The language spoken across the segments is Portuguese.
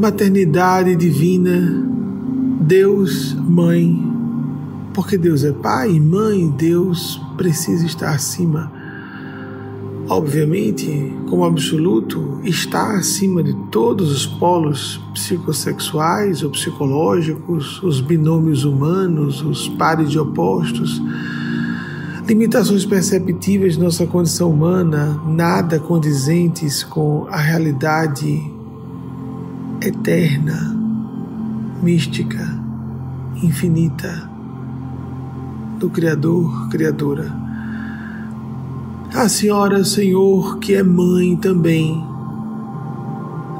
maternidade divina, Deus, Mãe, porque Deus é Pai e Mãe, Deus precisa estar acima. Obviamente, como absoluto, está acima de todos os polos psicossexuais ou psicológicos, os binômios humanos, os pares de opostos, limitações perceptíveis de nossa condição humana, nada condizentes com a realidade eterna, mística, infinita do Criador, Criadora. A Senhora, Senhor, que é mãe também.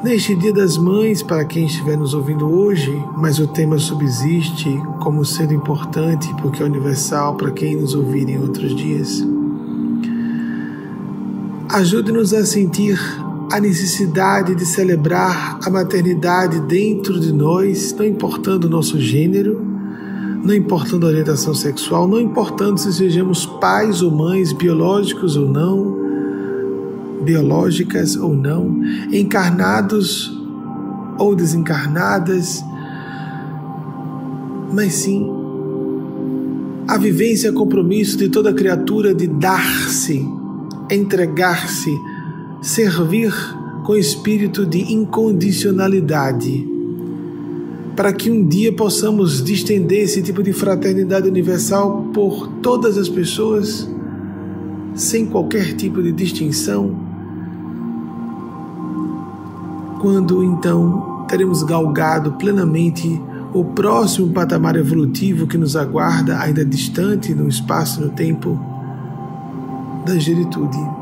Neste Dia das Mães, para quem estiver nos ouvindo hoje, mas o tema subsiste como sendo importante porque é universal para quem nos ouvir em outros dias. Ajude-nos a sentir a necessidade de celebrar a maternidade dentro de nós, não importando o nosso gênero, não importando a orientação sexual, não importando se sejamos pais ou mães, biológicos ou não, biológicas ou não, encarnados ou desencarnadas, mas sim a vivência e compromisso de toda criatura de dar-se, entregar-se, servir com espírito de incondicionalidade, para que um dia possamos distender esse tipo de fraternidade universal por todas as pessoas, sem qualquer tipo de distinção. Quando então teremos galgado plenamente o próximo patamar evolutivo que nos aguarda, ainda distante no espaço e no tempo da geritude.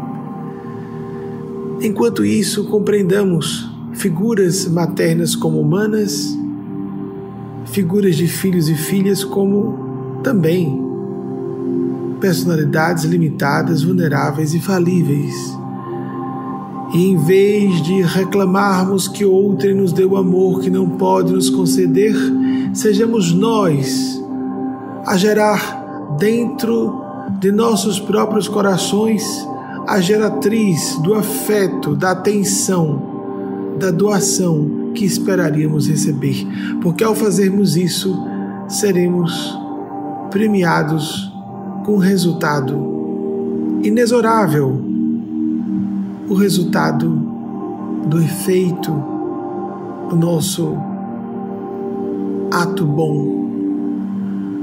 Enquanto isso, compreendamos figuras maternas como humanas, figuras de filhos e filhas como também personalidades limitadas, vulneráveis e falíveis. E em vez de reclamarmos que outrem nos deu amor que não pode nos conceder, sejamos nós a gerar dentro de nossos próprios corações a geratriz do afeto, da atenção, da doação que esperaríamos receber, porque ao fazermos isso, seremos premiados com um resultado inexorável. O resultado do efeito do nosso ato bom,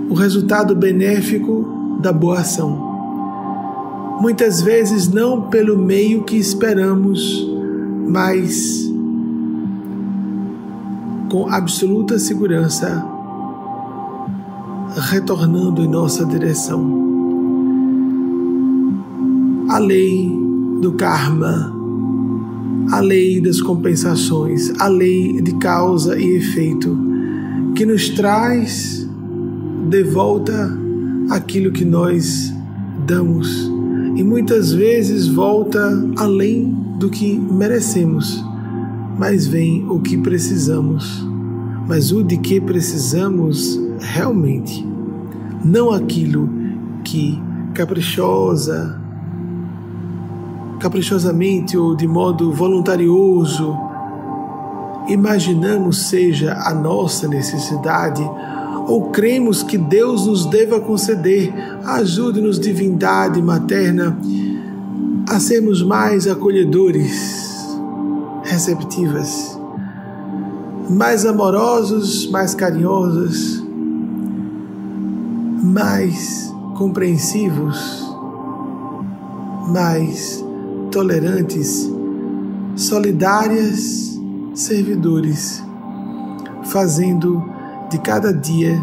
o resultado benéfico da boa ação muitas vezes não pelo meio que esperamos, mas com absoluta segurança, retornando em nossa direção. A lei do karma, a lei das compensações, a lei de causa e efeito, que nos traz de volta aquilo que nós damos e muitas vezes volta além do que merecemos, mas vem o que precisamos, mas o de que precisamos realmente, não aquilo que caprichosa, caprichosamente ou de modo voluntarioso imaginamos seja a nossa necessidade ou cremos que Deus nos deva conceder. Ajude-nos, divindade materna, a sermos mais acolhedores, receptivas, mais amorosos, mais carinhosos, mais compreensivos, mais tolerantes, solidárias, servidores, fazendo de cada dia,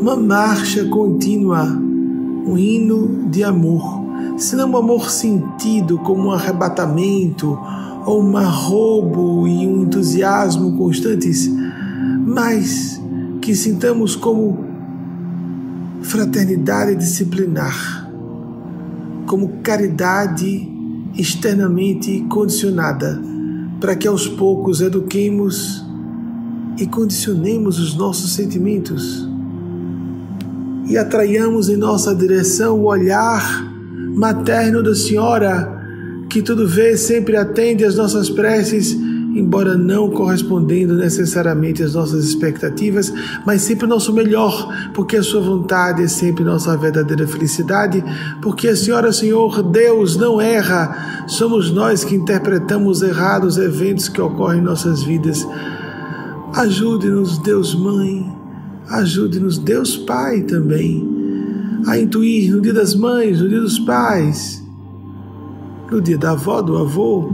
uma marcha contínua, um hino de amor, se não um amor sentido como um arrebatamento ou um arrobo e um entusiasmo constantes, mas que sintamos como fraternidade disciplinar, como caridade externamente condicionada, para que aos poucos eduquemos e condicionemos os nossos sentimentos e atraiamos em nossa direção o olhar materno da Senhora, que tudo vê, sempre atende às nossas preces embora não correspondendo necessariamente às nossas expectativas, mas sempre o nosso melhor, porque a Sua vontade é sempre nossa verdadeira felicidade, porque a Senhora, Senhor, Deus não erra, somos nós que interpretamos errados os eventos que ocorrem em nossas vidas. Ajude-nos, Deus Mãe, ajude-nos, Deus Pai também, a intuir no dia das mães, no dia dos pais, no dia da avó, do avô,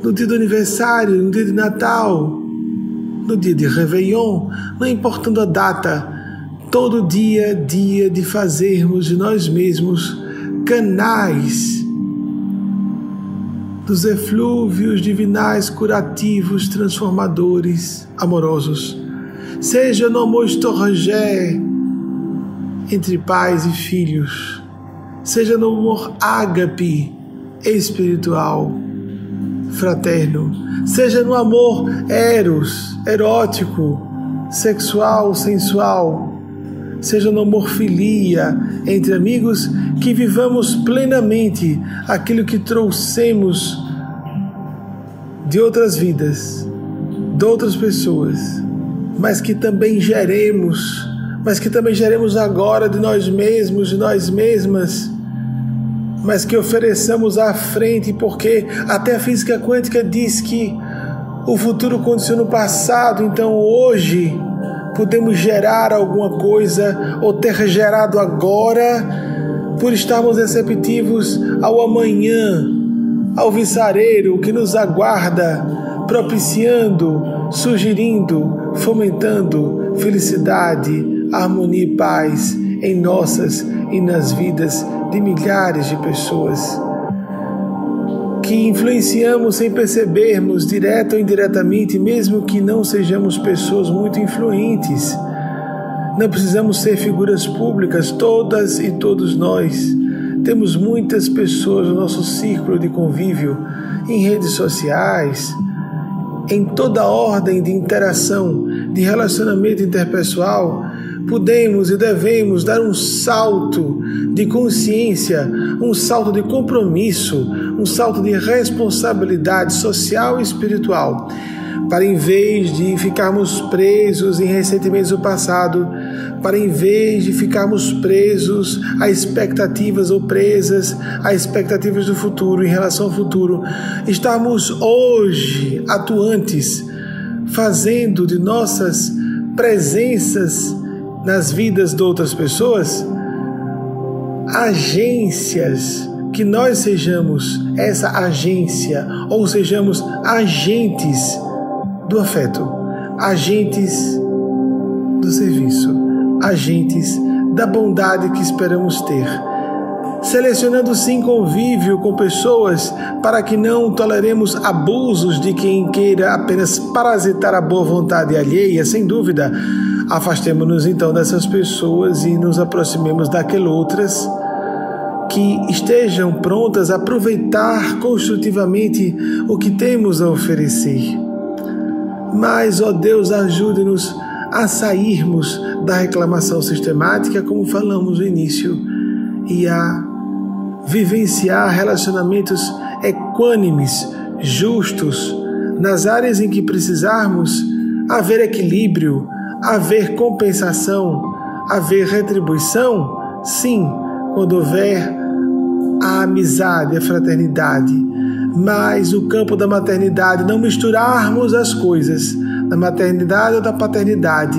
no dia do aniversário, no dia de Natal, no dia de Réveillon, não importando a data, todo dia é dia de fazermos de nós mesmos canais dos eflúvios divinais curativos, transformadores, amorosos. Seja no amor estorragé entre pais e filhos, seja no amor ágape espiritual fraterno, seja no amor eros, erótico, sexual, sensual, seja no amor filia entre amigos, que vivamos plenamente aquilo que trouxemos de outras vidas, de outras pessoas, mas que também geremos, mas que também geremos agora de nós mesmos, de nós mesmas mas que ofereçamos à frente, porque até a física quântica diz que o futuro condiciona o passado, então hoje podemos gerar alguma coisa ou ter gerado agora por estarmos receptivos ao amanhã, ao viçareiro que nos aguarda, propiciando, sugerindo, fomentando felicidade, harmonia e paz em nossas e nas vidas de milhares de pessoas que influenciamos sem percebermos, direto ou indiretamente, mesmo que não sejamos pessoas muito influentes. Não precisamos ser figuras públicas, todas e todos nós. Temos muitas pessoas no nosso círculo de convívio, em redes sociais, em toda ordem de interação, de relacionamento interpessoal, podemos e devemos dar um salto de consciência, um salto de compromisso, um salto de responsabilidade social e espiritual, para em vez de ficarmos presos em ressentimentos do passado, para em vez de ficarmos presos a expectativas ou presas a expectativas do futuro em relação ao futuro, estarmos hoje atuantes, fazendo de nossas presenças nas vidas de outras pessoas, agências, que nós sejamos essa agência ou sejamos agentes do afeto, agentes do serviço, agentes da bondade que esperamos ter. Selecionando sim convívio com pessoas para que não toleremos abusos de quem queira apenas parasitar a boa vontade alheia, sem dúvida Afastemos-nos então dessas pessoas e nos aproximemos daquelas outras que estejam prontas a aproveitar construtivamente o que temos a oferecer. Mas, ó Deus, ajude-nos a sairmos da reclamação sistemática, como falamos no início, e a vivenciar relacionamentos equânimes, justos, nas áreas em que precisarmos haver equilíbrio, haver compensação, haver retribuição? Sim, quando houver a amizade, a fraternidade. Mas o campo da maternidade, não misturarmos as coisas da maternidade ou da paternidade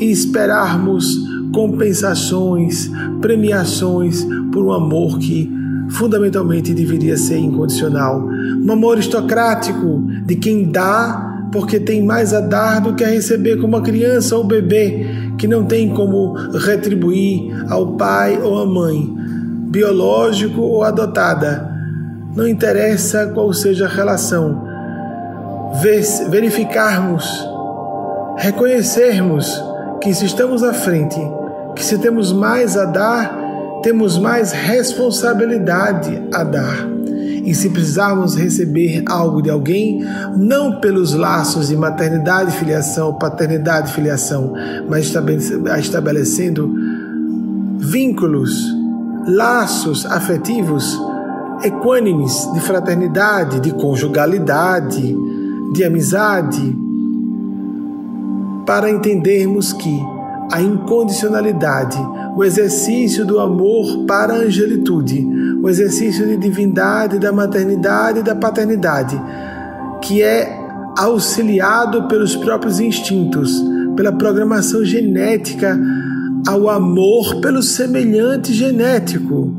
e esperarmos compensações, premiações por um amor que fundamentalmente deveria ser incondicional. Um amor aristocrático de quem dá porque tem mais a dar do que a receber como a criança ou bebê, que não tem como retribuir ao pai ou à mãe, biológico ou adotada. Não interessa qual seja a relação. Verificarmos, reconhecermos que se estamos à frente, que se temos mais a dar, temos mais responsabilidade a dar. E se precisarmos receber algo de alguém, não pelos laços de maternidade, filiação, paternidade, filiação, mas estabelecendo vínculos, laços afetivos, equânimes de fraternidade, de conjugalidade, de amizade, para entendermos que a incondicionalidade, o exercício do amor para a angelitude, o exercício de divindade, da maternidade e da paternidade, que é auxiliado pelos próprios instintos, pela programação genética ao amor pelo semelhante genético,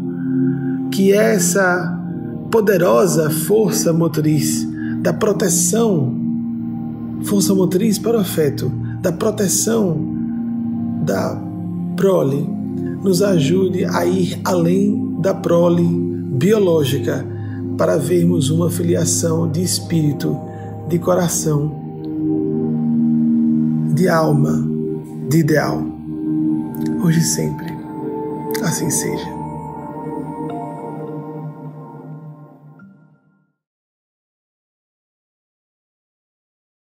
que é essa poderosa força motriz da proteção, força motriz para o afeto, da proteção da prole, nos ajude a ir além da prole biológica para vermos uma filiação de espírito, de coração, de alma, de ideal hoje e sempre. Assim seja.